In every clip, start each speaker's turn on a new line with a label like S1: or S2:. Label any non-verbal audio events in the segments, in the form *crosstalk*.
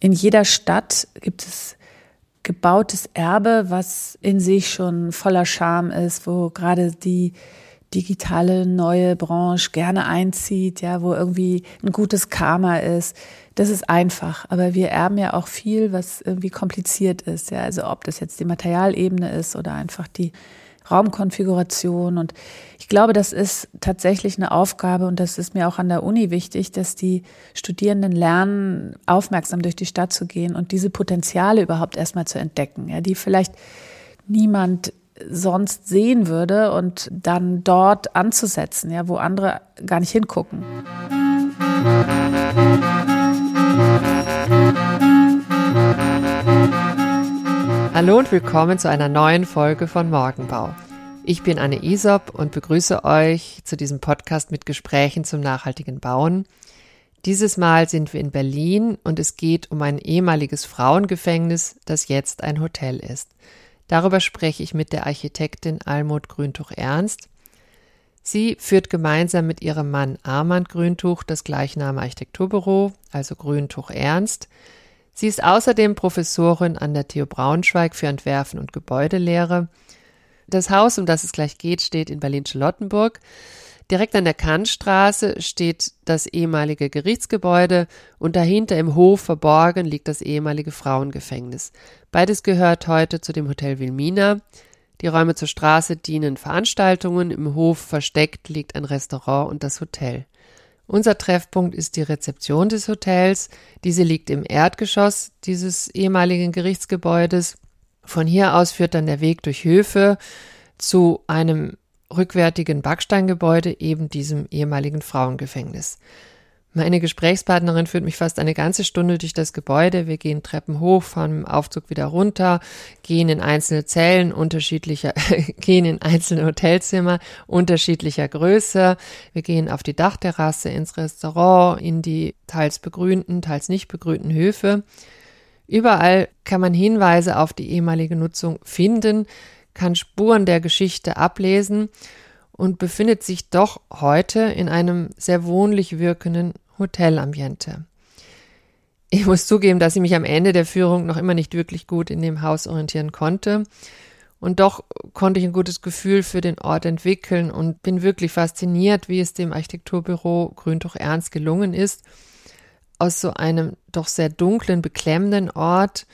S1: In jeder Stadt gibt es gebautes Erbe, was in sich schon voller Charme ist, wo gerade die digitale neue Branche gerne einzieht, ja, wo irgendwie ein gutes Karma ist. Das ist einfach, aber wir erben ja auch viel, was irgendwie kompliziert ist, ja, also ob das jetzt die Materialebene ist oder einfach die Raumkonfiguration. Und ich glaube, das ist tatsächlich eine Aufgabe und das ist mir auch an der Uni wichtig, dass die Studierenden lernen, aufmerksam durch die Stadt zu gehen und diese Potenziale überhaupt erstmal zu entdecken, ja, die vielleicht niemand sonst sehen würde und dann dort anzusetzen, ja, wo andere gar nicht hingucken.
S2: Hallo und willkommen zu einer neuen Folge von Morgenbau. Ich bin Anne Isop und begrüße euch zu diesem Podcast mit Gesprächen zum nachhaltigen Bauen. Dieses Mal sind wir in Berlin und es geht um ein ehemaliges Frauengefängnis, das jetzt ein Hotel ist. Darüber spreche ich mit der Architektin Almut Grüntuch-Ernst. Sie führt gemeinsam mit ihrem Mann Armand Grüntuch das gleichnamige Architekturbüro, also Grüntuch Ernst, Sie ist außerdem Professorin an der TU Braunschweig für Entwerfen und Gebäudelehre. Das Haus, um das es gleich geht, steht in Berlin-Charlottenburg. Direkt an der Kantstraße steht das ehemalige Gerichtsgebäude und dahinter im Hof verborgen liegt das ehemalige Frauengefängnis. Beides gehört heute zu dem Hotel Wilmina. Die Räume zur Straße dienen Veranstaltungen, im Hof versteckt liegt ein Restaurant und das Hotel. Unser Treffpunkt ist die Rezeption des Hotels. Diese liegt im Erdgeschoss dieses ehemaligen Gerichtsgebäudes. Von hier aus führt dann der Weg durch Höfe zu einem rückwärtigen Backsteingebäude, eben diesem ehemaligen Frauengefängnis. Meine Gesprächspartnerin führt mich fast eine ganze Stunde durch das Gebäude. Wir gehen Treppen hoch, fahren im Aufzug wieder runter, gehen in einzelne Zellen unterschiedlicher, *laughs* gehen in einzelne Hotelzimmer unterschiedlicher Größe. Wir gehen auf die Dachterrasse, ins Restaurant, in die teils begrünten, teils nicht begrünten Höfe. Überall kann man Hinweise auf die ehemalige Nutzung finden, kann Spuren der Geschichte ablesen und befindet sich doch heute in einem sehr wohnlich wirkenden Hotelambiente. Ich muss zugeben, dass ich mich am Ende der Führung noch immer nicht wirklich gut in dem Haus orientieren konnte. Und doch konnte ich ein gutes Gefühl für den Ort entwickeln und bin wirklich fasziniert, wie es dem Architekturbüro Grüntuch Ernst gelungen ist, aus so einem doch sehr dunklen, beklemmenden Ort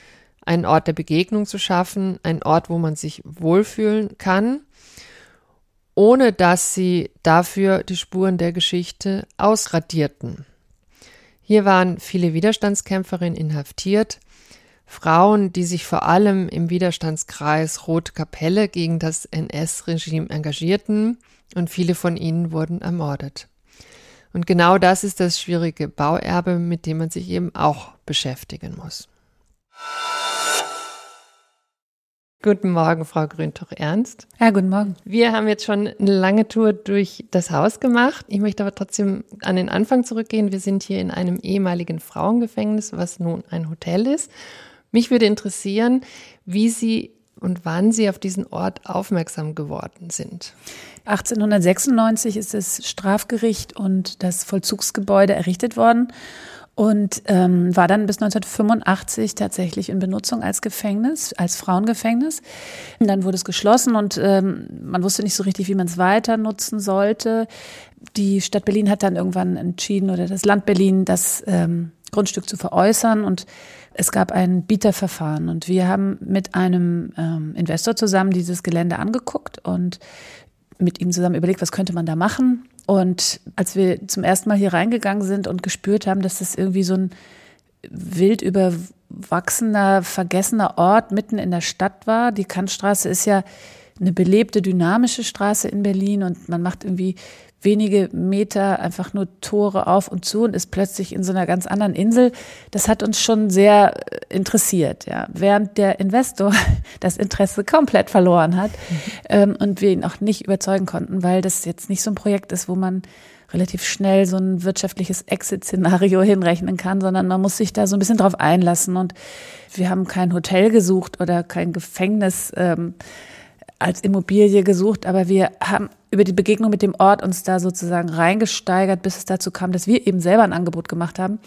S2: einen Ort der Begegnung zu schaffen, einen Ort, wo man sich wohlfühlen kann ohne dass sie dafür die Spuren der Geschichte ausradierten. Hier waren viele Widerstandskämpferinnen inhaftiert, Frauen, die sich vor allem im Widerstandskreis Rote Kapelle gegen das NS-Regime engagierten und viele von ihnen wurden ermordet. Und genau das ist das schwierige Bauerbe, mit dem man sich eben auch beschäftigen muss. Guten Morgen, Frau Grüntuch-Ernst.
S1: Ja, guten Morgen.
S2: Wir haben jetzt schon eine lange Tour durch das Haus gemacht. Ich möchte aber trotzdem an den Anfang zurückgehen. Wir sind hier in einem ehemaligen Frauengefängnis, was nun ein Hotel ist. Mich würde interessieren, wie Sie und wann Sie auf diesen Ort aufmerksam geworden sind.
S1: 1896 ist das Strafgericht und das Vollzugsgebäude errichtet worden und ähm, war dann bis 1985 tatsächlich in Benutzung als Gefängnis, als Frauengefängnis. Und dann wurde es geschlossen und ähm, man wusste nicht so richtig, wie man es weiter nutzen sollte. Die Stadt Berlin hat dann irgendwann entschieden oder das Land Berlin, das ähm, Grundstück zu veräußern und es gab ein Bieterverfahren und wir haben mit einem ähm, Investor zusammen dieses Gelände angeguckt und mit ihm zusammen überlegt, was könnte man da machen. Und als wir zum ersten Mal hier reingegangen sind und gespürt haben, dass das irgendwie so ein wild überwachsener, vergessener Ort mitten in der Stadt war. Die Kantstraße ist ja eine belebte, dynamische Straße in Berlin und man macht irgendwie wenige Meter einfach nur Tore auf und zu und ist plötzlich in so einer ganz anderen Insel. Das hat uns schon sehr äh, interessiert, ja. Während der Investor *laughs* das Interesse komplett verloren hat mhm. ähm, und wir ihn auch nicht überzeugen konnten, weil das jetzt nicht so ein Projekt ist, wo man relativ schnell so ein wirtschaftliches Exit-Szenario hinrechnen kann, sondern man muss sich da so ein bisschen drauf einlassen. Und wir haben kein Hotel gesucht oder kein Gefängnis. Ähm, als Immobilie gesucht, aber wir haben über die Begegnung mit dem Ort uns da sozusagen reingesteigert, bis es dazu kam, dass wir eben selber ein Angebot gemacht haben,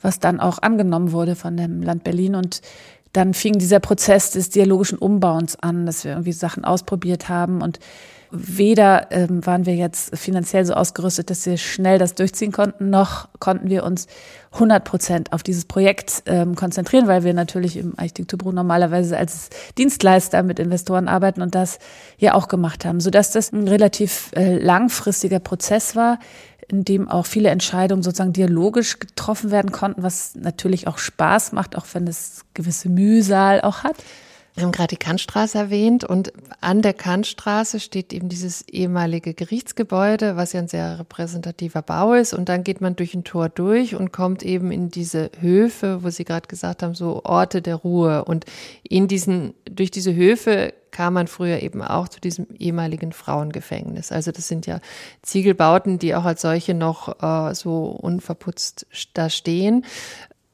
S1: was dann auch angenommen wurde von dem Land Berlin. Und dann fing dieser Prozess des dialogischen Umbauens an, dass wir irgendwie Sachen ausprobiert haben und weder ähm, waren wir jetzt finanziell so ausgerüstet, dass wir schnell das durchziehen konnten, noch konnten wir uns 100 Prozent auf dieses Projekt ähm, konzentrieren, weil wir natürlich im Architekturbüro normalerweise als Dienstleister mit Investoren arbeiten und das ja auch gemacht haben, sodass das ein relativ äh, langfristiger Prozess war, in dem auch viele Entscheidungen sozusagen dialogisch getroffen werden konnten, was natürlich auch Spaß macht, auch wenn es gewisse Mühsal auch hat.
S2: Wir haben gerade die Kantstraße erwähnt und an der Kantstraße steht eben dieses ehemalige Gerichtsgebäude, was ja ein sehr repräsentativer Bau ist. Und dann geht man durch ein Tor durch und kommt eben in diese Höfe, wo Sie gerade gesagt haben, so Orte der Ruhe. Und in diesen, durch diese Höfe kam man früher eben auch zu diesem ehemaligen Frauengefängnis. Also das sind ja Ziegelbauten, die auch als solche noch äh, so unverputzt da stehen.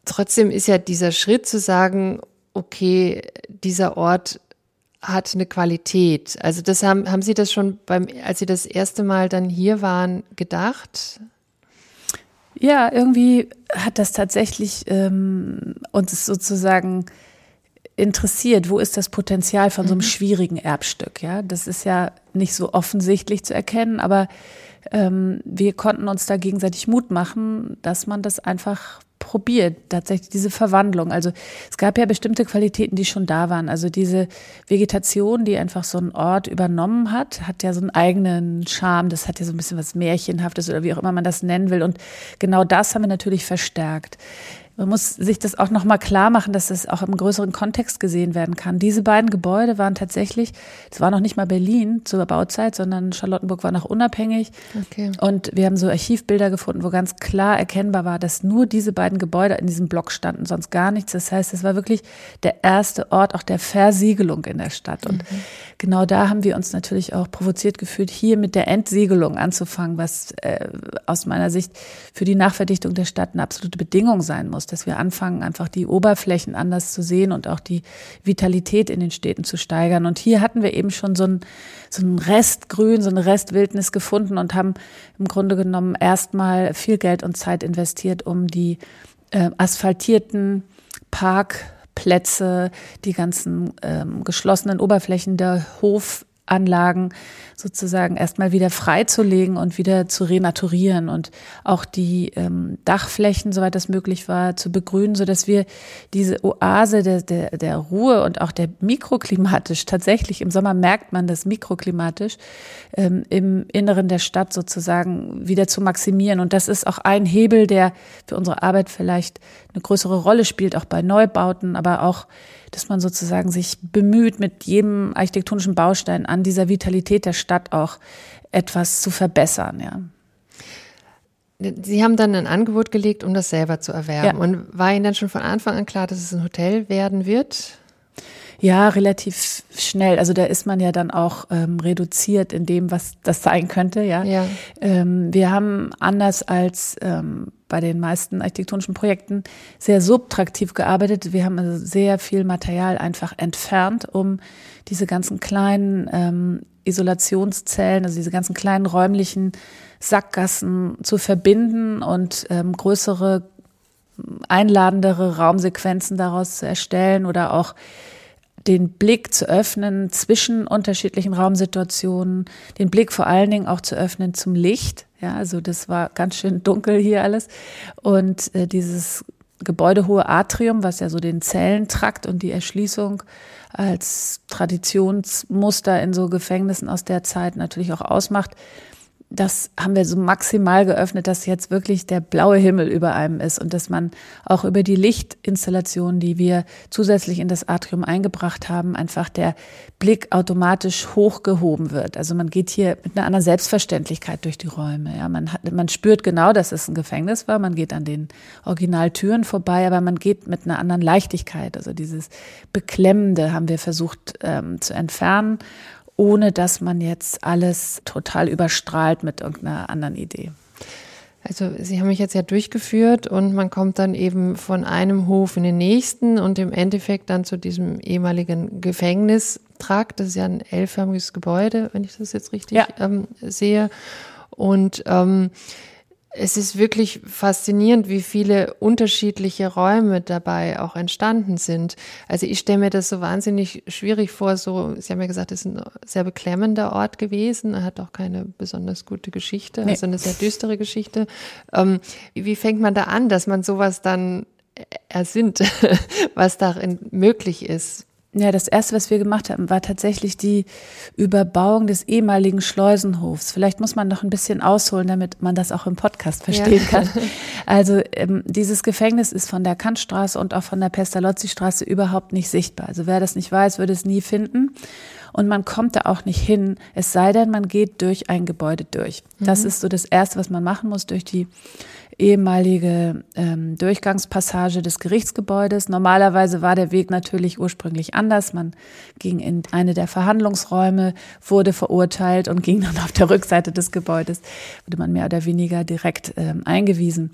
S2: Trotzdem ist ja dieser Schritt zu sagen, okay, dieser Ort hat eine Qualität. Also das haben, haben Sie das schon beim, als Sie das erste Mal dann hier waren, gedacht?
S1: Ja, irgendwie hat das tatsächlich ähm, uns sozusagen interessiert, wo ist das Potenzial von so einem mhm. schwierigen Erbstück. Ja, das ist ja nicht so offensichtlich zu erkennen, aber ähm, wir konnten uns da gegenseitig Mut machen, dass man das einfach probiert, tatsächlich diese Verwandlung. Also es gab ja bestimmte Qualitäten, die schon da waren. Also diese Vegetation, die einfach so einen Ort übernommen hat, hat ja so einen eigenen Charme. Das hat ja so ein bisschen was Märchenhaftes oder wie auch immer man das nennen will. Und genau das haben wir natürlich verstärkt. Man muss sich das auch nochmal klar machen, dass das auch im größeren Kontext gesehen werden kann. Diese beiden Gebäude waren tatsächlich, es war noch nicht mal Berlin zur Bauzeit, sondern Charlottenburg war noch unabhängig. Okay. Und wir haben so Archivbilder gefunden, wo ganz klar erkennbar war, dass nur diese beiden Gebäude in diesem Block standen, sonst gar nichts. Das heißt, es war wirklich der erste Ort auch der Versiegelung in der Stadt. Und mhm. genau da haben wir uns natürlich auch provoziert gefühlt, hier mit der Entsiegelung anzufangen, was äh, aus meiner Sicht für die Nachverdichtung der Stadt eine absolute Bedingung sein muss dass wir anfangen, einfach die Oberflächen anders zu sehen und auch die Vitalität in den Städten zu steigern. Und hier hatten wir eben schon so ein so ein Restgrün, so eine Restwildnis gefunden und haben im Grunde genommen erstmal viel Geld und Zeit investiert, um die äh, asphaltierten Parkplätze, die ganzen ähm, geschlossenen Oberflächen der Hof Anlagen sozusagen erstmal wieder freizulegen und wieder zu renaturieren und auch die ähm, Dachflächen, soweit das möglich war, zu begrünen, so dass wir diese Oase der, der, der Ruhe und auch der mikroklimatisch, tatsächlich im Sommer merkt man das mikroklimatisch, ähm, im Inneren der Stadt sozusagen wieder zu maximieren. Und das ist auch ein Hebel, der für unsere Arbeit vielleicht eine größere Rolle spielt, auch bei Neubauten, aber auch dass man sozusagen sich bemüht, mit jedem architektonischen Baustein an dieser Vitalität der Stadt auch etwas zu verbessern, ja.
S2: Sie haben dann ein Angebot gelegt, um das selber zu erwerben. Ja. Und war Ihnen dann schon von Anfang an klar, dass es ein Hotel werden wird?
S1: Ja, relativ schnell. Also da ist man ja dann auch ähm, reduziert in dem, was das sein könnte. Ja. ja. Ähm, wir haben anders als ähm, bei den meisten architektonischen Projekten sehr subtraktiv gearbeitet. Wir haben also sehr viel Material einfach entfernt, um diese ganzen kleinen ähm, Isolationszellen, also diese ganzen kleinen räumlichen Sackgassen zu verbinden und ähm, größere, einladendere Raumsequenzen daraus zu erstellen oder auch den Blick zu öffnen zwischen unterschiedlichen Raumsituationen, den Blick vor allen Dingen auch zu öffnen zum Licht. Ja, also das war ganz schön dunkel hier alles. Und äh, dieses gebäudehohe Atrium, was ja so den Zellentrakt und die Erschließung als Traditionsmuster in so Gefängnissen aus der Zeit natürlich auch ausmacht, das haben wir so maximal geöffnet, dass jetzt wirklich der blaue Himmel über einem ist und dass man auch über die Lichtinstallation, die wir zusätzlich in das Atrium eingebracht haben, einfach der Blick automatisch hochgehoben wird. Also man geht hier mit einer anderen Selbstverständlichkeit durch die Räume. Ja, man hat, man spürt genau, dass es ein Gefängnis war. Man geht an den Originaltüren vorbei, aber man geht mit einer anderen Leichtigkeit. Also dieses Beklemmende haben wir versucht ähm, zu entfernen ohne dass man jetzt alles total überstrahlt mit irgendeiner anderen Idee.
S2: Also Sie haben mich jetzt ja durchgeführt und man kommt dann eben von einem Hof in den nächsten und im Endeffekt dann zu diesem ehemaligen Gefängnistrakt. Das ist ja ein L-förmiges Gebäude, wenn ich das jetzt richtig ja. ähm, sehe. Und ähm, es ist wirklich faszinierend, wie viele unterschiedliche Räume dabei auch entstanden sind. Also ich stelle mir das so wahnsinnig schwierig vor. So, Sie haben ja gesagt, es ist ein sehr beklemmender Ort gewesen. Er hat auch keine besonders gute Geschichte, nee. also eine sehr düstere Geschichte. Ähm, wie fängt man da an, dass man sowas dann ersinnt, *laughs* was darin möglich ist?
S1: Ja, das erste, was wir gemacht haben, war tatsächlich die Überbauung des ehemaligen Schleusenhofs. Vielleicht muss man noch ein bisschen ausholen, damit man das auch im Podcast verstehen ja. kann. *laughs* Also ähm, dieses Gefängnis ist von der Kantstraße und auch von der Pestalozzi-Straße überhaupt nicht sichtbar. Also wer das nicht weiß, würde es nie finden. Und man kommt da auch nicht hin, es sei denn, man geht durch ein Gebäude durch. Das mhm. ist so das Erste, was man machen muss, durch die ehemalige ähm, Durchgangspassage des Gerichtsgebäudes. Normalerweise war der Weg natürlich ursprünglich anders. Man ging in eine der Verhandlungsräume, wurde verurteilt und ging *laughs* dann auf der Rückseite des Gebäudes, wurde man mehr oder weniger direkt ähm, eingewiesen.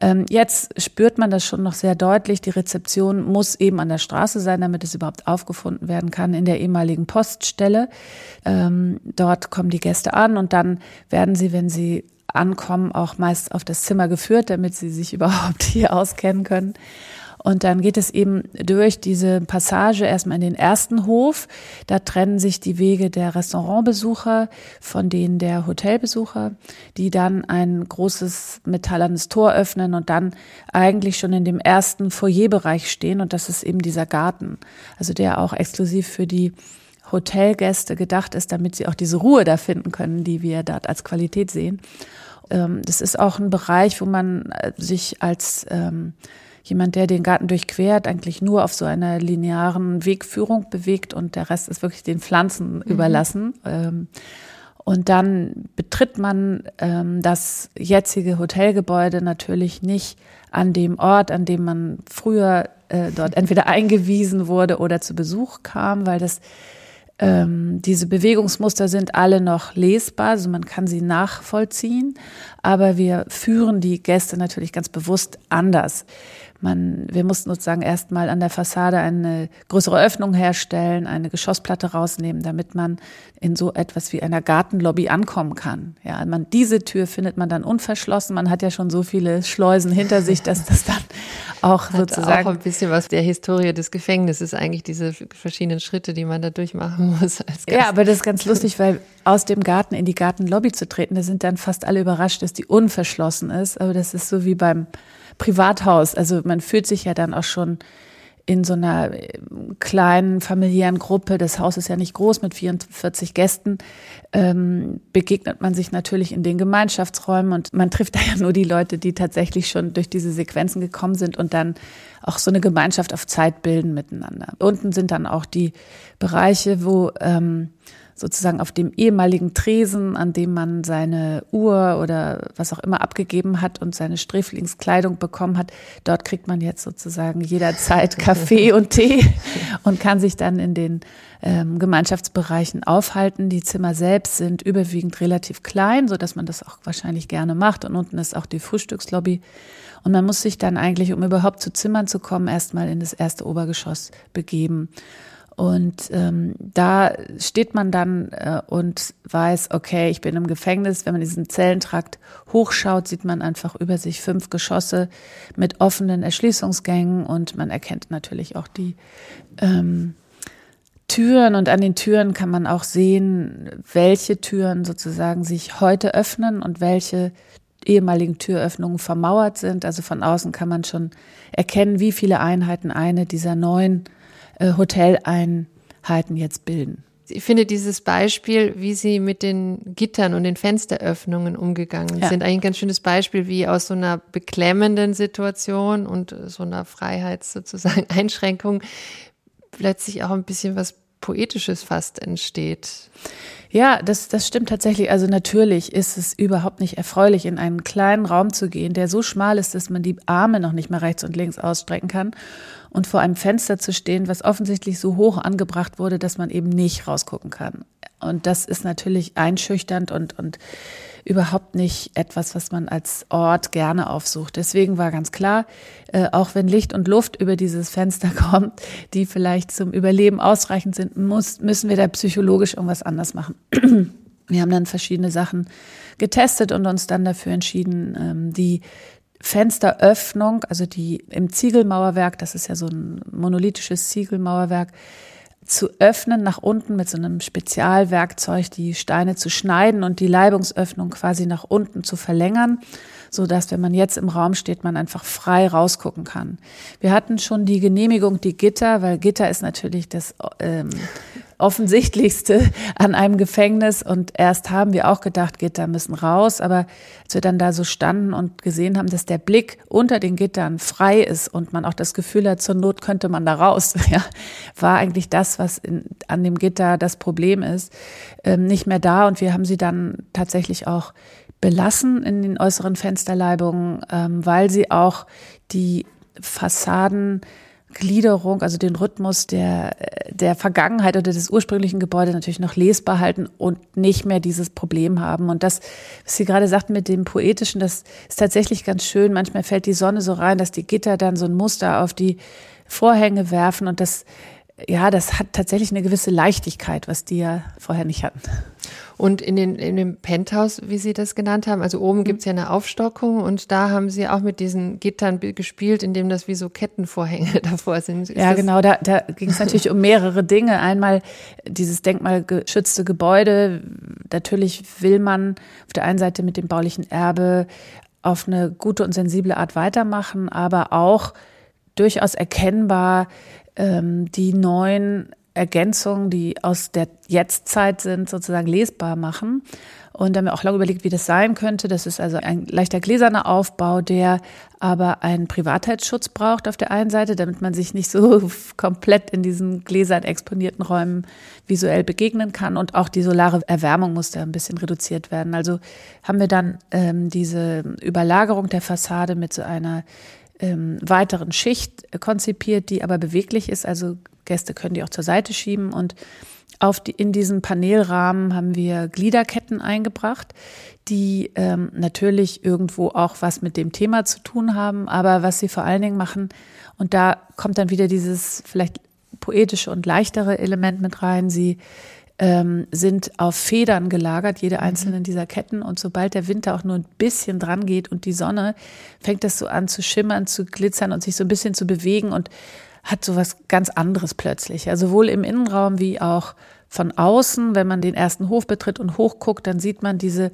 S1: Ähm, jetzt spürt man das schon noch sehr deutlich. Die Rezeption muss eben an der Straße sein, damit es überhaupt aufgefunden werden kann in der ehemaligen Poststelle. Ähm, dort kommen die Gäste an und dann werden sie, wenn sie ankommen, auch meist auf das Zimmer geführt, damit sie sich *laughs* überhaupt hier auskennen können. Und dann geht es eben durch diese Passage erstmal in den ersten Hof. Da trennen sich die Wege der Restaurantbesucher von denen der Hotelbesucher, die dann ein großes metallernes Tor öffnen und dann eigentlich schon in dem ersten Foyerbereich stehen. Und das ist eben dieser Garten, also der auch exklusiv für die Hotelgäste gedacht ist, damit sie auch diese Ruhe da finden können, die wir dort als Qualität sehen. Ähm, das ist auch ein Bereich, wo man äh, sich als ähm, jemand, der den Garten durchquert, eigentlich nur auf so einer linearen Wegführung bewegt und der Rest ist wirklich den Pflanzen mhm. überlassen. Ähm, und dann betritt man ähm, das jetzige Hotelgebäude natürlich nicht an dem Ort, an dem man früher äh, dort entweder *laughs* eingewiesen wurde oder zu Besuch kam, weil das ähm, diese Bewegungsmuster sind alle noch lesbar, also man kann sie nachvollziehen, aber wir führen die Gäste natürlich ganz bewusst anders. Man, wir mussten sozusagen erstmal an der Fassade eine größere Öffnung herstellen, eine Geschossplatte rausnehmen, damit man in so etwas wie einer Gartenlobby ankommen kann. Ja, man, diese Tür findet man dann unverschlossen. Man hat ja schon so viele Schleusen hinter sich, dass das dann auch hat sozusagen.
S2: Auch ein bisschen was der Historie des Gefängnisses, eigentlich diese verschiedenen Schritte, die man da durchmachen *laughs* muss.
S1: ja, aber das ist ganz lustig, weil aus dem Garten in die Gartenlobby zu treten, da sind dann fast alle überrascht, dass die unverschlossen ist. Aber das ist so wie beim Privathaus. Also man fühlt sich ja dann auch schon in so einer äh, kleinen familiären Gruppe, das Haus ist ja nicht groß mit 44 Gästen, ähm, begegnet man sich natürlich in den Gemeinschaftsräumen und man trifft *laughs* da ja nur die Leute, die tatsächlich schon durch diese Sequenzen gekommen sind und dann auch so eine Gemeinschaft auf Zeit bilden miteinander. Unten sind dann auch die Bereiche, wo ähm, sozusagen auf dem ehemaligen Tresen, an dem man seine Uhr oder was auch immer abgegeben hat und seine Sträflingskleidung bekommen hat. Dort kriegt man jetzt sozusagen jederzeit *laughs* Kaffee und Tee und kann sich dann in den ähm, Gemeinschaftsbereichen aufhalten. Die Zimmer selbst sind überwiegend relativ klein, so dass man das auch wahrscheinlich gerne macht. Und unten ist auch die Frühstückslobby. Und man muss sich dann eigentlich, um überhaupt zu Zimmern zu kommen, erstmal in das erste Obergeschoss begeben. Und ähm, da steht man dann äh, und weiß, okay, ich bin im Gefängnis. Wenn man diesen Zellentrakt hochschaut, sieht man einfach über sich fünf Geschosse mit offenen Erschließungsgängen und man erkennt natürlich auch die ähm, Türen und an den Türen kann man auch sehen, welche Türen sozusagen sich heute öffnen und welche ehemaligen Türöffnungen vermauert sind. Also von außen kann man schon erkennen, wie viele Einheiten eine dieser neuen Hoteleinheiten jetzt bilden.
S2: Ich finde dieses Beispiel, wie Sie mit den Gittern und den Fensteröffnungen umgegangen ja. sind, eigentlich ein ganz schönes Beispiel, wie aus so einer beklemmenden Situation und so einer Freiheits sozusagen *laughs* Einschränkung plötzlich auch ein bisschen was Poetisches fast entsteht.
S1: Ja, das, das stimmt tatsächlich. Also natürlich ist es überhaupt nicht erfreulich, in einen kleinen Raum zu gehen, der so schmal ist, dass man die Arme noch nicht mehr rechts und links ausstrecken kann und vor einem Fenster zu stehen, was offensichtlich so hoch angebracht wurde, dass man eben nicht rausgucken kann. Und das ist natürlich einschüchternd und, und überhaupt nicht etwas, was man als Ort gerne aufsucht. Deswegen war ganz klar, äh, auch wenn Licht und Luft über dieses Fenster *laughs* kommt, die vielleicht zum Überleben ausreichend sind, muss, müssen wir da psychologisch irgendwas anders machen. *clears throat* Wir haben dann verschiedene Sachen getestet und uns dann dafür entschieden, ähm, die Fensteröffnung, also die im Ziegelmauerwerk, das ist ja so ein monolithisches Ziegelmauerwerk, zu öffnen nach unten mit so einem Spezialwerkzeug, die Steine zu schneiden und die Leibungsöffnung quasi nach unten zu verlängern so dass wenn man jetzt im Raum steht, man einfach frei rausgucken kann. Wir hatten schon die Genehmigung, die Gitter, weil Gitter ist natürlich das ähm, offensichtlichste *laughs* an einem Gefängnis. Und erst haben wir auch gedacht, Gitter müssen raus, aber als wir dann da so standen und gesehen haben, dass der Blick unter den Gittern frei ist und man auch das Gefühl hat, zur Not könnte man da raus, *laughs* ja, war eigentlich das, was in, an dem Gitter das Problem ist, ähm, nicht mehr da. Und wir haben sie dann tatsächlich auch belassen in den äußeren Fensterleibungen, ähm, weil sie auch die Fassadengliederung, also den Rhythmus der, der Vergangenheit oder des ursprünglichen Gebäudes natürlich noch lesbar halten und nicht mehr dieses Problem haben. Und das, was Sie gerade sagten mit dem Poetischen, das ist tatsächlich ganz schön. Manchmal fällt die Sonne so rein, dass die Gitter dann so ein Muster auf die Vorhänge werfen und das, ja, das hat tatsächlich eine gewisse Leichtigkeit, was die ja vorher nicht hatten.
S2: Und in, den, in dem Penthouse, wie Sie das genannt haben, also oben mhm. gibt's ja eine Aufstockung und da haben Sie auch mit diesen Gittern gespielt, indem das wie so Kettenvorhänge *laughs* davor sind.
S1: Ist ja, genau, da, da ging es natürlich um mehrere Dinge. Einmal dieses denkmalgeschützte Gebäude. Natürlich will man auf der einen Seite mit dem baulichen Erbe auf eine gute und sensible Art weitermachen, aber auch durchaus erkennbar ähm, die neuen Ergänzungen, die aus der Jetztzeit sind, sozusagen lesbar machen. Und da haben wir auch lange überlegt, wie das sein könnte. Das ist also ein leichter gläserner Aufbau, der aber einen Privatheitsschutz braucht auf der einen Seite, damit man sich nicht so *laughs* komplett in diesen gläsern exponierten Räumen visuell begegnen kann. Und auch die solare Erwärmung muss da ein bisschen reduziert werden. Also haben wir dann ähm, diese Überlagerung der Fassade mit so einer ähm, weiteren Schicht konzipiert, die aber beweglich ist, also Gäste können die auch zur Seite schieben und auf die, in diesen Panelrahmen haben wir Gliederketten eingebracht, die ähm, natürlich irgendwo auch was mit dem Thema zu tun haben, aber was sie vor allen Dingen machen, und da kommt dann wieder dieses vielleicht poetische und leichtere Element mit rein. Sie ähm, sind auf Federn gelagert, jede mhm. einzelne dieser Ketten. Und sobald der Winter auch nur ein bisschen dran geht und die Sonne, fängt das so an zu schimmern, zu glitzern und sich so ein bisschen zu bewegen und hat so was ganz anderes plötzlich. Ja, sowohl im Innenraum wie auch von außen, wenn man den ersten Hof betritt und hochguckt, dann sieht man diese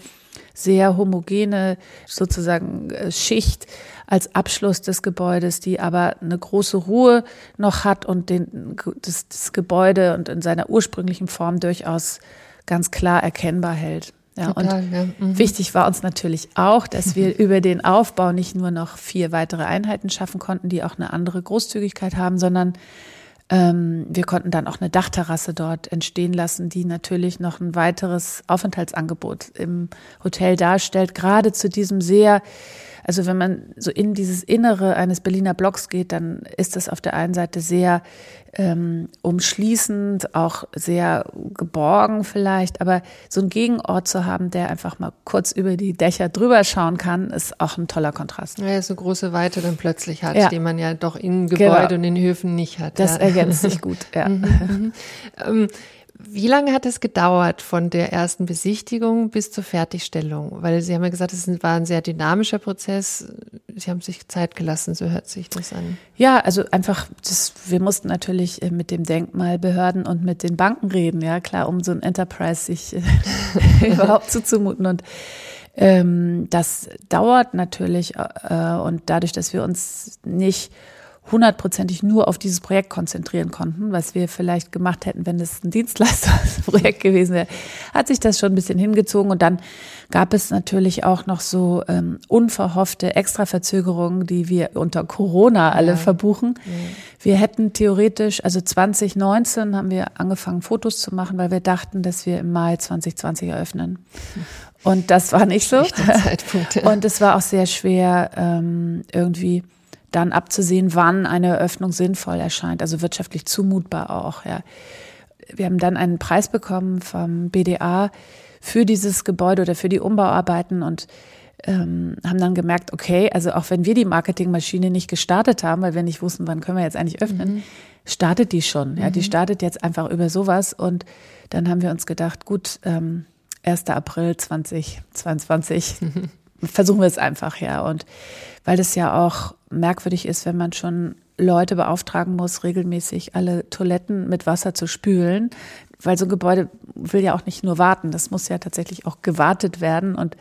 S1: sehr homogene sozusagen äh, Schicht als Abschluss des Gebäudes, die aber eine große Ruhe noch hat und den, das, das Gebäude und in seiner ursprünglichen Form durchaus ganz klar erkennbar hält. Ja, Total, und ja. Mhm. wichtig war uns natürlich auch, dass wir *laughs* über den Aufbau nicht nur noch vier weitere Einheiten schaffen konnten, die auch eine andere Großzügigkeit haben, sondern ähm, wir konnten dann auch eine Dachterrasse dort entstehen lassen, die natürlich noch ein weiteres Aufenthaltsangebot im Hotel darstellt, gerade zu diesem sehr also wenn man so in dieses Innere eines Berliner Blocks geht, dann ist das auf der einen Seite sehr ähm, umschließend, auch sehr geborgen vielleicht, aber so einen Gegenort zu haben, der einfach mal kurz über die Dächer drüber schauen kann, ist auch ein toller Kontrast.
S2: Ja, so große Weite dann plötzlich hat, ja. die man ja doch in Gebäude genau. und in Höfen nicht hat.
S1: Das ja. ergänzt sich *laughs* gut, ja. Mhm,
S2: mhm. ähm, wie lange hat es gedauert von der ersten Besichtigung bis zur Fertigstellung? Weil Sie haben ja gesagt, es war ein sehr dynamischer Prozess. Sie haben sich Zeit gelassen, so hört sich das an.
S1: Ja, also einfach, das, wir mussten natürlich äh, mit dem Denkmalbehörden und mit den Banken reden, ja klar, um so ein Enterprise sich äh, *laughs* überhaupt zuzumuten. Und ähm, das dauert natürlich äh, und dadurch, dass wir uns nicht hundertprozentig nur auf dieses Projekt konzentrieren konnten, was wir vielleicht gemacht hätten, wenn es ein Dienstleisterprojekt *laughs* gewesen wäre, hat sich das schon ein bisschen hingezogen. Und dann gab es natürlich auch noch so ähm, unverhoffte Extraverzögerungen, die wir unter Corona alle ja. verbuchen. Ja. Wir hätten theoretisch, also 2019 haben wir angefangen, Fotos zu machen, weil wir dachten, dass wir im Mai 2020 eröffnen. Und das war nicht so. Zeitpunkt, ja. Und es war auch sehr schwer, ähm, irgendwie dann abzusehen, wann eine Eröffnung sinnvoll erscheint, also wirtschaftlich zumutbar auch. Ja. Wir haben dann einen Preis bekommen vom BDA für dieses Gebäude oder für die Umbauarbeiten und ähm, haben dann gemerkt, okay, also auch wenn wir die Marketingmaschine nicht gestartet haben, weil wir nicht wussten, wann können wir jetzt eigentlich öffnen, mhm. startet die schon. Ja, mhm. die startet jetzt einfach über sowas und dann haben wir uns gedacht, gut, ähm, 1. April 2022. *laughs* Versuchen wir es einfach, ja. Und weil das ja auch merkwürdig ist, wenn man schon Leute beauftragen muss, regelmäßig alle Toiletten mit Wasser zu spülen, weil so ein Gebäude will ja auch nicht nur warten, das muss ja tatsächlich auch gewartet werden. Und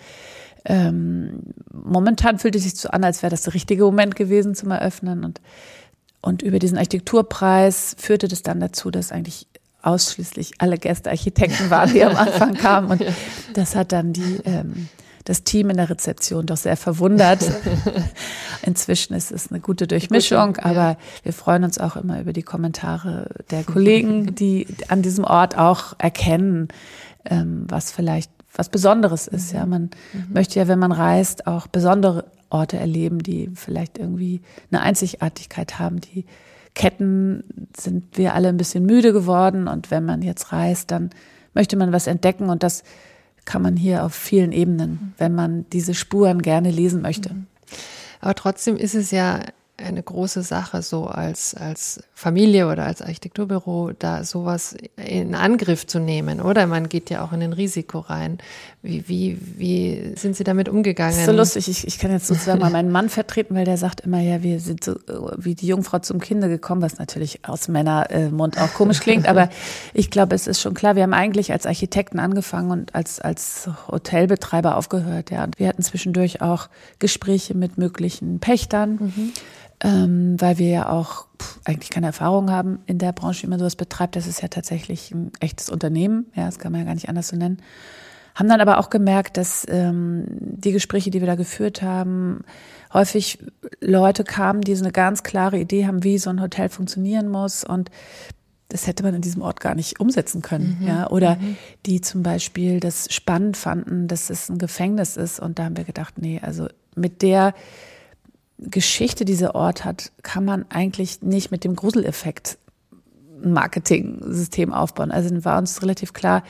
S1: ähm, momentan fühlt es sich so an, als wäre das der richtige Moment gewesen zum Eröffnen. Und, und über diesen Architekturpreis führte das dann dazu, dass eigentlich ausschließlich alle Gäste Architekten waren, die am Anfang kamen. Und das hat dann die ähm, das Team in der Rezeption doch sehr verwundert. *laughs* Inzwischen ist es eine gute Durchmischung, aber wir freuen uns auch immer über die Kommentare der Kollegen, die an diesem Ort auch erkennen, ähm, was vielleicht was Besonderes ist. Ja, man mhm. möchte ja, wenn man reist, auch besondere Orte erleben, die vielleicht irgendwie eine Einzigartigkeit haben. Die Ketten sind wir alle ein bisschen müde geworden und wenn man jetzt reist, dann möchte man was entdecken und das kann man hier auf vielen Ebenen, wenn man diese Spuren gerne lesen möchte.
S2: Aber trotzdem ist es ja eine große Sache, so als, als Familie oder als Architekturbüro da sowas in Angriff zu nehmen, oder? Man geht ja auch in ein Risiko rein. Wie, wie, wie sind Sie damit umgegangen? Das
S1: ist so lustig. Ich, ich kann jetzt sozusagen mal meinen Mann vertreten, weil der sagt immer, ja, wir sind so wie die Jungfrau zum Kinde gekommen, was natürlich aus Männermund auch komisch klingt. Aber *laughs* ich glaube, es ist schon klar, wir haben eigentlich als Architekten angefangen und als, als Hotelbetreiber aufgehört. Ja. Und wir hatten zwischendurch auch Gespräche mit möglichen Pächtern. Mhm ähm, weil wir ja auch pff, eigentlich keine Erfahrung haben in der Branche, wie man sowas betreibt. Das ist ja tatsächlich ein echtes Unternehmen, ja, das kann man ja gar nicht anders so nennen. Haben dann aber auch gemerkt, dass ähm, die Gespräche, die wir da geführt haben, häufig Leute kamen, die so eine ganz klare Idee haben, wie so ein Hotel funktionieren muss und das hätte man in diesem Ort gar nicht umsetzen können, mhm. ja. Oder mhm. die zum Beispiel das spannend fanden, dass es ein Gefängnis ist. Und da haben wir gedacht, nee, also mit der Geschichte dieser Ort hat, kann man eigentlich nicht mit dem Gruseleffekt Marketing-System aufbauen. Also war uns relativ klar,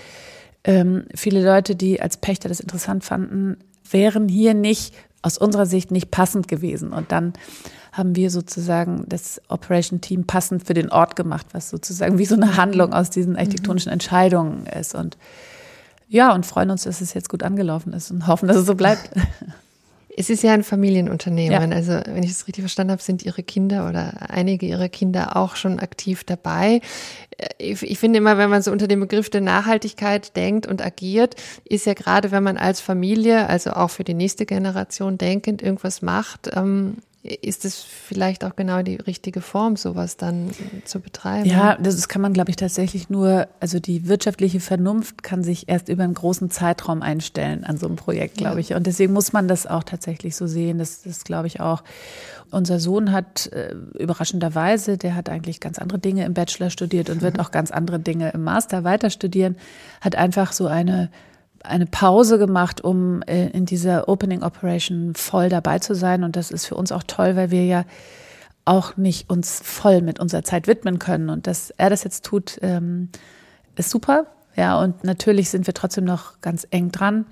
S1: ähm, viele Leute, die als Pächter das interessant fanden, wären hier nicht aus unserer Sicht nicht passend gewesen. Und dann haben wir sozusagen das Operation Team passend für den Ort gemacht, was sozusagen wie so eine Handlung aus diesen architektonischen mhm. Entscheidungen ist. Und ja, und freuen uns, dass es jetzt gut angelaufen ist und hoffen, dass es so bleibt. *laughs*
S2: Es ist ja ein Familienunternehmen. Ja. Also, wenn ich es richtig verstanden habe, sind Ihre Kinder oder einige Ihrer Kinder auch schon aktiv dabei. Äh, ich, ich, finde immer, wenn man so unter dem Begriff der Nachhaltigkeit denkt und agiert, ist ja gerade, wenn man als Familie, also auch für die nächste Generation denkend irgendwas macht, ähm, ist es vielleicht auch genau die richtige Form, sowas dann zu betreiben?
S1: Ja, das kann man, glaube ich, tatsächlich nur, also die wirtschaftliche Vernunft kann sich erst über einen großen Zeitraum einstellen an so einem Projekt, glaube ja. ich. Und deswegen muss man das auch tatsächlich so sehen. Das, das glaube ich auch. Unser Sohn hat äh, überraschenderweise, der hat eigentlich ganz andere Dinge im Bachelor studiert und wird mhm. auch ganz andere Dinge im Master weiter studieren, hat einfach so eine eine Pause gemacht, um äh, in dieser Opening Operation voll dabei zu sein. Und das ist für uns auch toll, weil wir ja auch nicht uns voll mit unserer Zeit widmen können. Und dass er das jetzt tut, ähm, ist super. Ja, und natürlich sind wir trotzdem noch ganz eng dran.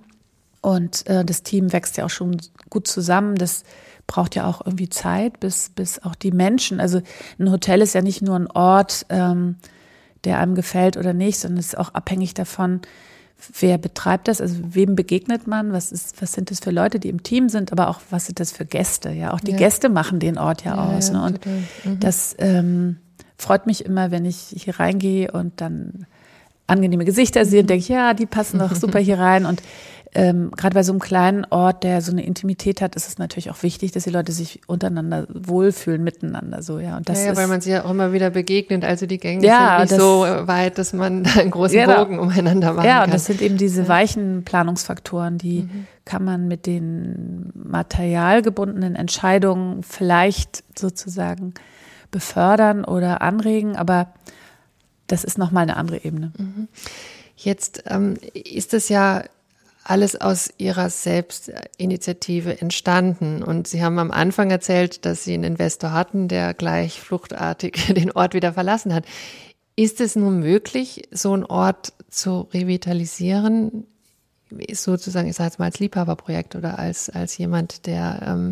S1: Und äh, das Team wächst ja auch schon gut zusammen. Das braucht ja auch irgendwie Zeit, bis, bis auch die Menschen, also ein Hotel ist ja nicht nur ein Ort, ähm, der einem gefällt oder nicht, sondern es ist auch abhängig davon, wer betreibt das, also wem begegnet man, was ist, was sind das für Leute, die im Team sind, aber auch was sind das für Gäste, ja, auch die ja. Gäste machen den Ort ja, ja aus, ne? und mhm. das ähm, freut mich immer, wenn ich hier reingehe und dann angenehme Gesichter sehe und denke, ja, die passen doch super hier rein und ähm, gerade bei so einem kleinen Ort, der so eine Intimität hat, ist es natürlich auch wichtig, dass die Leute sich untereinander wohlfühlen, miteinander so, ja.
S2: Und das ja, ja weil man sich ja auch immer wieder begegnet. Also die Gänge ja, sind nicht das, so weit, dass man da einen großen genau. Bogen umeinander machen
S1: ja,
S2: kann.
S1: Ja, und das sind eben diese weichen Planungsfaktoren, die mhm. kann man mit den materialgebundenen Entscheidungen vielleicht sozusagen befördern oder anregen, aber das ist nochmal eine andere Ebene. Mhm.
S2: Jetzt ähm, ist es ja alles aus ihrer Selbstinitiative entstanden. Und Sie haben am Anfang erzählt, dass Sie einen Investor hatten, der gleich fluchtartig *laughs* den Ort wieder verlassen hat. Ist es nun möglich, so einen Ort zu revitalisieren? Sozusagen, ich sage jetzt mal als Liebhaberprojekt oder als, als jemand, der ähm,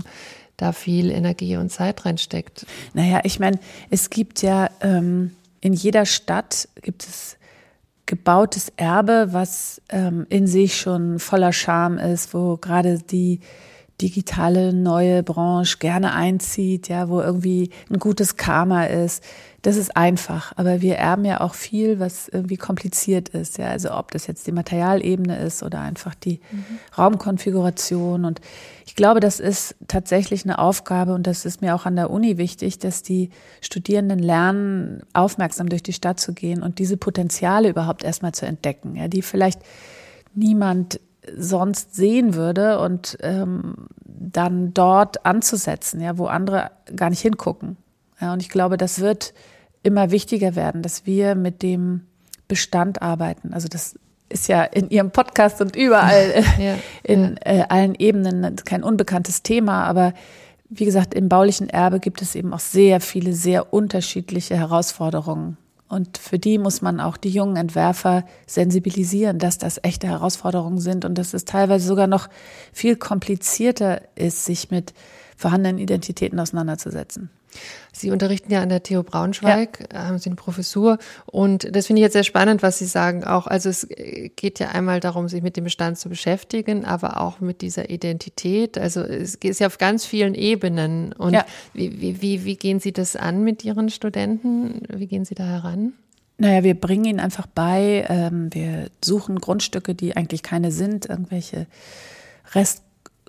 S2: da viel Energie und Zeit reinsteckt?
S1: Naja, ich meine, es gibt ja ähm, in jeder Stadt gibt es gebautes Erbe, was ähm, in sich schon voller Charme ist, wo gerade die digitale neue Branche gerne einzieht, ja, wo irgendwie ein gutes Karma ist. Das ist einfach, aber wir erben ja auch viel, was irgendwie kompliziert ist, ja, also ob das jetzt die Materialebene ist oder einfach die mhm. Raumkonfiguration und ich glaube, das ist tatsächlich eine Aufgabe und das ist mir auch an der Uni wichtig, dass die Studierenden lernen, aufmerksam durch die Stadt zu gehen und diese Potenziale überhaupt erstmal zu entdecken, ja, die vielleicht niemand sonst sehen würde und ähm, dann dort anzusetzen, ja, wo andere gar nicht hingucken. Ja, und ich glaube, das wird immer wichtiger werden, dass wir mit dem Bestand arbeiten. Also das ist ja in Ihrem Podcast und überall *laughs* ja, in ja. Äh, allen Ebenen kein unbekanntes Thema, aber wie gesagt, im baulichen Erbe gibt es eben auch sehr viele, sehr unterschiedliche Herausforderungen. Und für die muss man auch die jungen Entwerfer sensibilisieren, dass das echte Herausforderungen sind und dass es teilweise sogar noch viel komplizierter ist, sich mit vorhandenen Identitäten auseinanderzusetzen.
S2: Sie unterrichten ja an der TU Braunschweig, ja. haben Sie eine Professur und das finde ich jetzt sehr spannend, was Sie sagen auch. Also es geht ja einmal darum, sich mit dem Bestand zu beschäftigen, aber auch mit dieser Identität. Also es ist ja auf ganz vielen Ebenen. Und ja. wie, wie, wie gehen Sie das an mit Ihren Studenten? Wie gehen Sie da heran?
S1: Naja, wir bringen ihnen einfach bei, ähm, wir suchen Grundstücke, die eigentlich keine sind, irgendwelche Rest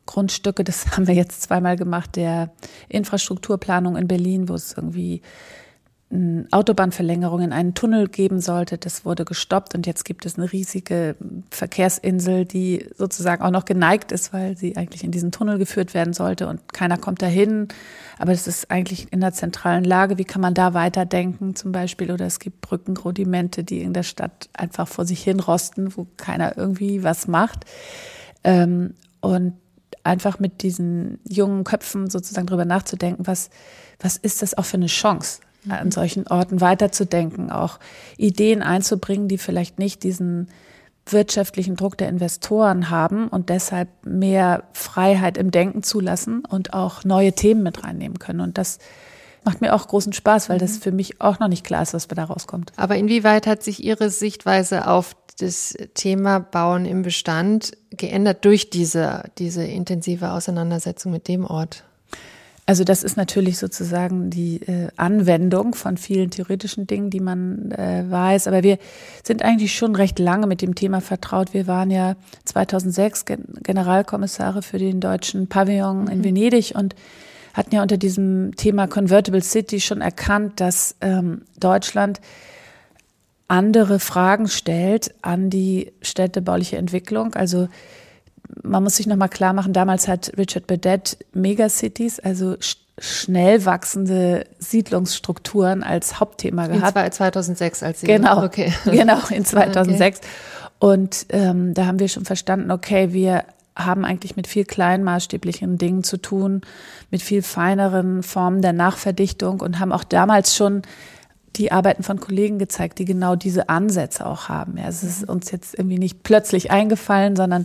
S1: Grundstücke, das *laughs* haben wir jetzt zweimal gemacht, der Infrastrukturplanung in Berlin, wo es irgendwie eine Autobahnverlängerung in einen Tunnel geben sollte. Das wurde gestoppt und jetzt gibt es eine riesige Verkehrsinsel, die sozusagen auch noch geneigt ist, weil sie eigentlich in diesen Tunnel geführt werden sollte und keiner kommt dahin. Aber es ist eigentlich in der zentralen Lage. Wie kann man da weiterdenken zum Beispiel? Oder es gibt Brückenrudimente, die in der Stadt einfach vor sich hin rosten, wo keiner irgendwie was macht. Ähm, und einfach mit diesen jungen Köpfen sozusagen drüber nachzudenken, was, was ist das auch für eine Chance, mhm. an solchen Orten weiterzudenken, auch Ideen einzubringen, die vielleicht nicht diesen wirtschaftlichen Druck der Investoren haben und deshalb mehr Freiheit im Denken zulassen und auch neue Themen mit reinnehmen können. Und das macht mir auch großen Spaß, weil das mhm. für mich auch noch nicht klar ist, was da rauskommt.
S2: Aber inwieweit hat sich Ihre Sichtweise auf das Thema Bauen im Bestand geändert durch diese, diese intensive Auseinandersetzung mit dem Ort?
S1: Also das ist natürlich sozusagen die äh, Anwendung von vielen theoretischen Dingen, die man äh, weiß. Aber wir sind eigentlich schon recht lange mit dem Thema vertraut. Wir waren ja 2006 Gen Generalkommissare für den deutschen Pavillon mhm. in Venedig und hatten ja unter diesem Thema Convertible City schon erkannt, dass ähm, Deutschland andere Fragen stellt an die städtebauliche Entwicklung. Also man muss sich nochmal klar machen, damals hat Richard Burdett Megacities, also schnell wachsende Siedlungsstrukturen als Hauptthema gehabt.
S2: In 2006 als Sie
S1: Genau, okay. *laughs* genau, in 2006. *laughs* Okay. Und ähm, da haben wir schon verstanden, okay, wir haben eigentlich mit viel kleinmaßstäblichen Dingen zu tun, mit viel feineren Formen der Nachverdichtung und haben auch damals schon die Arbeiten von Kollegen gezeigt, die genau diese Ansätze auch haben. Ja, es ist uns jetzt irgendwie nicht plötzlich eingefallen, sondern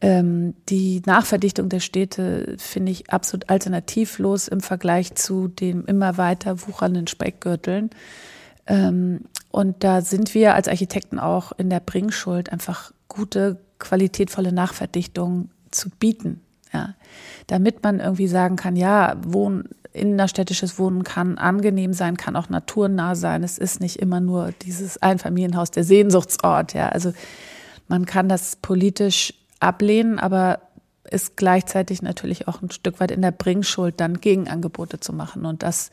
S1: ähm, die Nachverdichtung der Städte finde ich absolut alternativlos im Vergleich zu den immer weiter wuchernden Speckgürteln. Ähm, und da sind wir als Architekten auch in der Bringschuld, einfach gute, qualitätvolle Nachverdichtung zu bieten. Ja, damit man irgendwie sagen kann, ja, Wohnen innerstädtisches Wohnen kann angenehm sein, kann auch naturnah sein. Es ist nicht immer nur dieses Einfamilienhaus, der Sehnsuchtsort. Ja, also man kann das politisch ablehnen, aber ist gleichzeitig natürlich auch ein Stück weit in der Bringschuld, dann Gegenangebote zu machen. Und das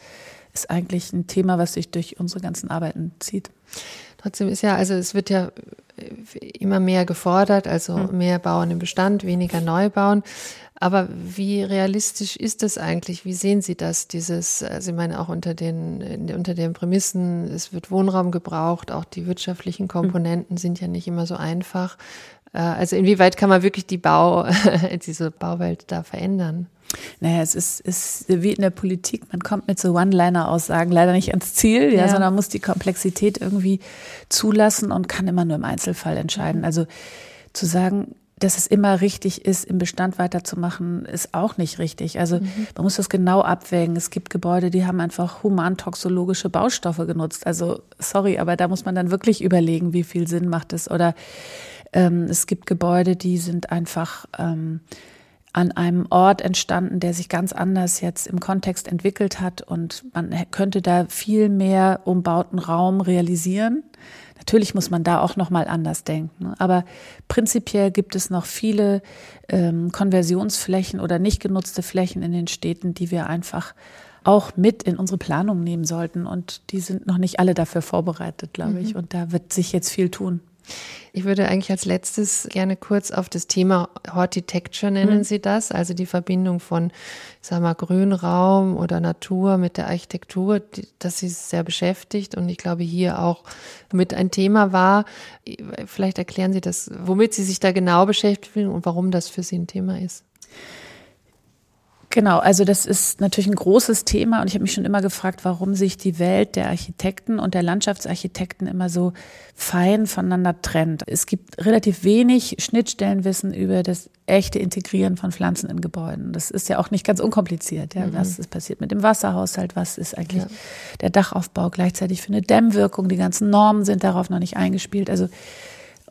S1: ist eigentlich ein Thema, was sich durch unsere ganzen Arbeiten zieht.
S2: Trotzdem ist ja, also es wird ja immer mehr gefordert, also hm. mehr Bauen im Bestand, weniger Neubauen. Aber wie realistisch ist das eigentlich? Wie sehen Sie das? Dieses, also ich meine auch unter den, unter den Prämissen, es wird Wohnraum gebraucht, auch die wirtschaftlichen hm. Komponenten sind ja nicht immer so einfach. Äh, also inwieweit kann man wirklich die Bau, *laughs* diese Bauwelt da verändern?
S1: Naja, es ist, ist wie in der Politik, man kommt mit so One-Liner-Aussagen leider nicht ans Ziel, ja, ja, sondern muss die Komplexität irgendwie zulassen und kann immer nur im Einzelfall entscheiden. Also zu sagen, dass es immer richtig ist, im Bestand weiterzumachen, ist auch nicht richtig. Also mhm. man muss das genau abwägen. Es gibt Gebäude, die haben einfach humantoxologische Baustoffe genutzt. Also sorry, aber da muss man dann wirklich überlegen, wie viel Sinn macht es. Oder ähm, es gibt Gebäude, die sind einfach ähm, an einem Ort entstanden, der sich ganz anders jetzt im Kontext entwickelt hat und man könnte da viel mehr umbauten Raum realisieren. Natürlich muss man da auch noch mal anders denken, aber prinzipiell gibt es noch viele ähm, Konversionsflächen oder nicht genutzte Flächen in den Städten, die wir einfach auch mit in unsere Planung nehmen sollten und die sind noch nicht alle dafür vorbereitet, glaube mhm. ich. Und da wird sich jetzt viel tun.
S2: Ich würde eigentlich als letztes gerne kurz auf das Thema Hortitecture nennen mhm. Sie das, also die Verbindung von, sag mal, Grünraum oder Natur mit der Architektur, die, das Sie sehr beschäftigt und ich glaube hier auch mit ein Thema war. Vielleicht erklären Sie das, womit Sie sich da genau beschäftigen und warum das für Sie ein Thema ist.
S1: Genau, also das ist natürlich ein großes Thema und ich habe mich schon immer gefragt, warum sich die Welt der Architekten und der Landschaftsarchitekten immer so fein voneinander trennt. Es gibt relativ wenig Schnittstellenwissen über das echte Integrieren von Pflanzen in Gebäuden. Das ist ja auch nicht ganz unkompliziert. Ja? Mhm. Was ist passiert mit dem Wasserhaushalt? Was ist eigentlich ja. der Dachaufbau gleichzeitig für eine Dämmwirkung? Die ganzen Normen sind darauf noch nicht eingespielt. Also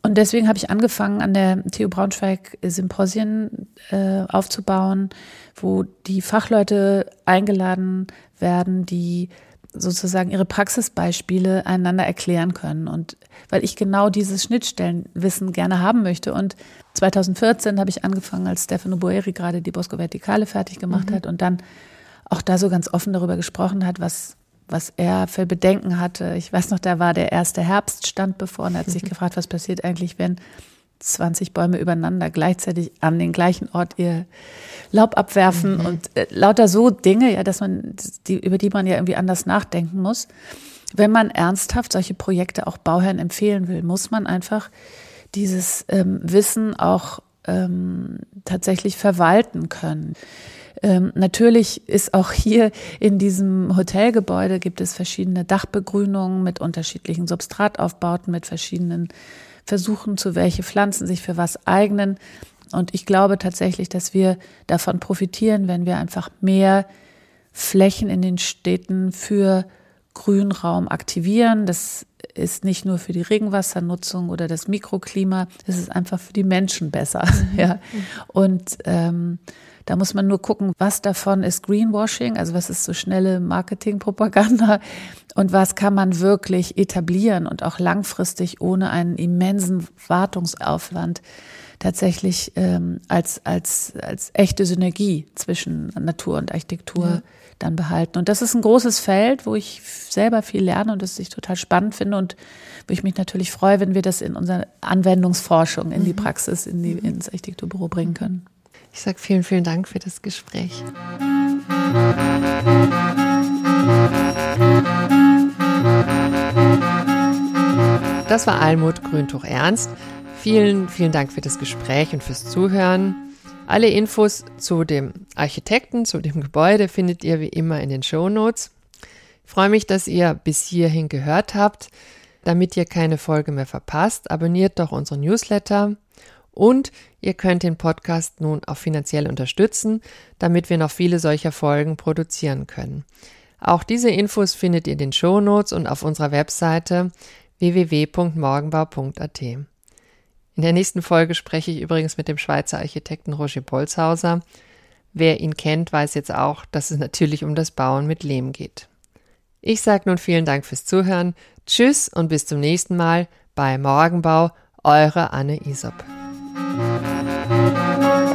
S1: und deswegen habe ich angefangen, an der TU Braunschweig Symposien äh, aufzubauen, wo die Fachleute eingeladen werden, die sozusagen ihre Praxisbeispiele einander erklären können. Und weil ich genau dieses Schnittstellenwissen gerne haben möchte. Und 2014 habe ich angefangen, als Stefano Boeri gerade die Bosco Vertikale fertig gemacht mhm. hat und dann auch da so ganz offen darüber gesprochen hat, was was er für Bedenken hatte. Ich weiß noch, da war der erste Herbst stand bevor und er hat sich *laughs* gefragt, was passiert eigentlich, wenn 20 Bäume übereinander gleichzeitig an den gleichen Ort ihr Laub abwerfen mhm. und äh, lauter so Dinge, ja, dass man die über die man ja irgendwie anders nachdenken muss. Wenn man ernsthaft solche Projekte auch Bauherren empfehlen will, muss man einfach dieses ähm, Wissen auch ähm, tatsächlich verwalten können. Ähm, natürlich ist auch hier in diesem Hotelgebäude gibt es verschiedene Dachbegrünungen mit unterschiedlichen Substrataufbauten, mit verschiedenen Versuchen, zu welche Pflanzen sich für was eignen. Und ich glaube tatsächlich, dass wir davon profitieren, wenn wir einfach mehr Flächen in den Städten für Grünraum aktivieren. Das ist nicht nur für die Regenwassernutzung oder das Mikroklima, es ist einfach für die Menschen besser. *laughs* Mhm. Ja. Und ähm, da muss man nur gucken, was davon ist Greenwashing, also was ist so schnelle Marketingpropaganda und was kann man wirklich etablieren und auch langfristig ohne einen immensen Wartungsaufwand tatsächlich ähm, als, als, als echte Synergie zwischen Natur und Architektur ja. dann behalten. Und das ist ein großes Feld, wo ich selber viel lerne und das ich total spannend finde und wo ich mich natürlich freue, wenn wir das in unsere Anwendungsforschung, in die mhm. Praxis, in die, ins Architekturbüro bringen können.
S2: Ich sage vielen, vielen Dank für das Gespräch. Das war Almut Grüntuch Ernst. Vielen, vielen Dank für das Gespräch und fürs Zuhören. Alle Infos zu dem Architekten, zu dem Gebäude findet ihr wie immer in den Show Notes. Ich freue mich, dass ihr bis hierhin gehört habt. Damit ihr keine Folge mehr verpasst, abonniert doch unseren Newsletter und ihr könnt den Podcast nun auch finanziell unterstützen, damit wir noch viele solcher Folgen produzieren können. Auch diese Infos findet ihr in den Show Notes und auf unserer Webseite www.morgenbau.at. In der nächsten Folge spreche ich übrigens mit dem Schweizer Architekten Roger Bolzhauser. Wer ihn kennt, weiß jetzt auch, dass es natürlich um das Bauen mit Lehm geht. Ich sage nun vielen Dank fürs Zuhören. Tschüss und bis zum nächsten Mal bei Morgenbau, eure Anne Isop. thank you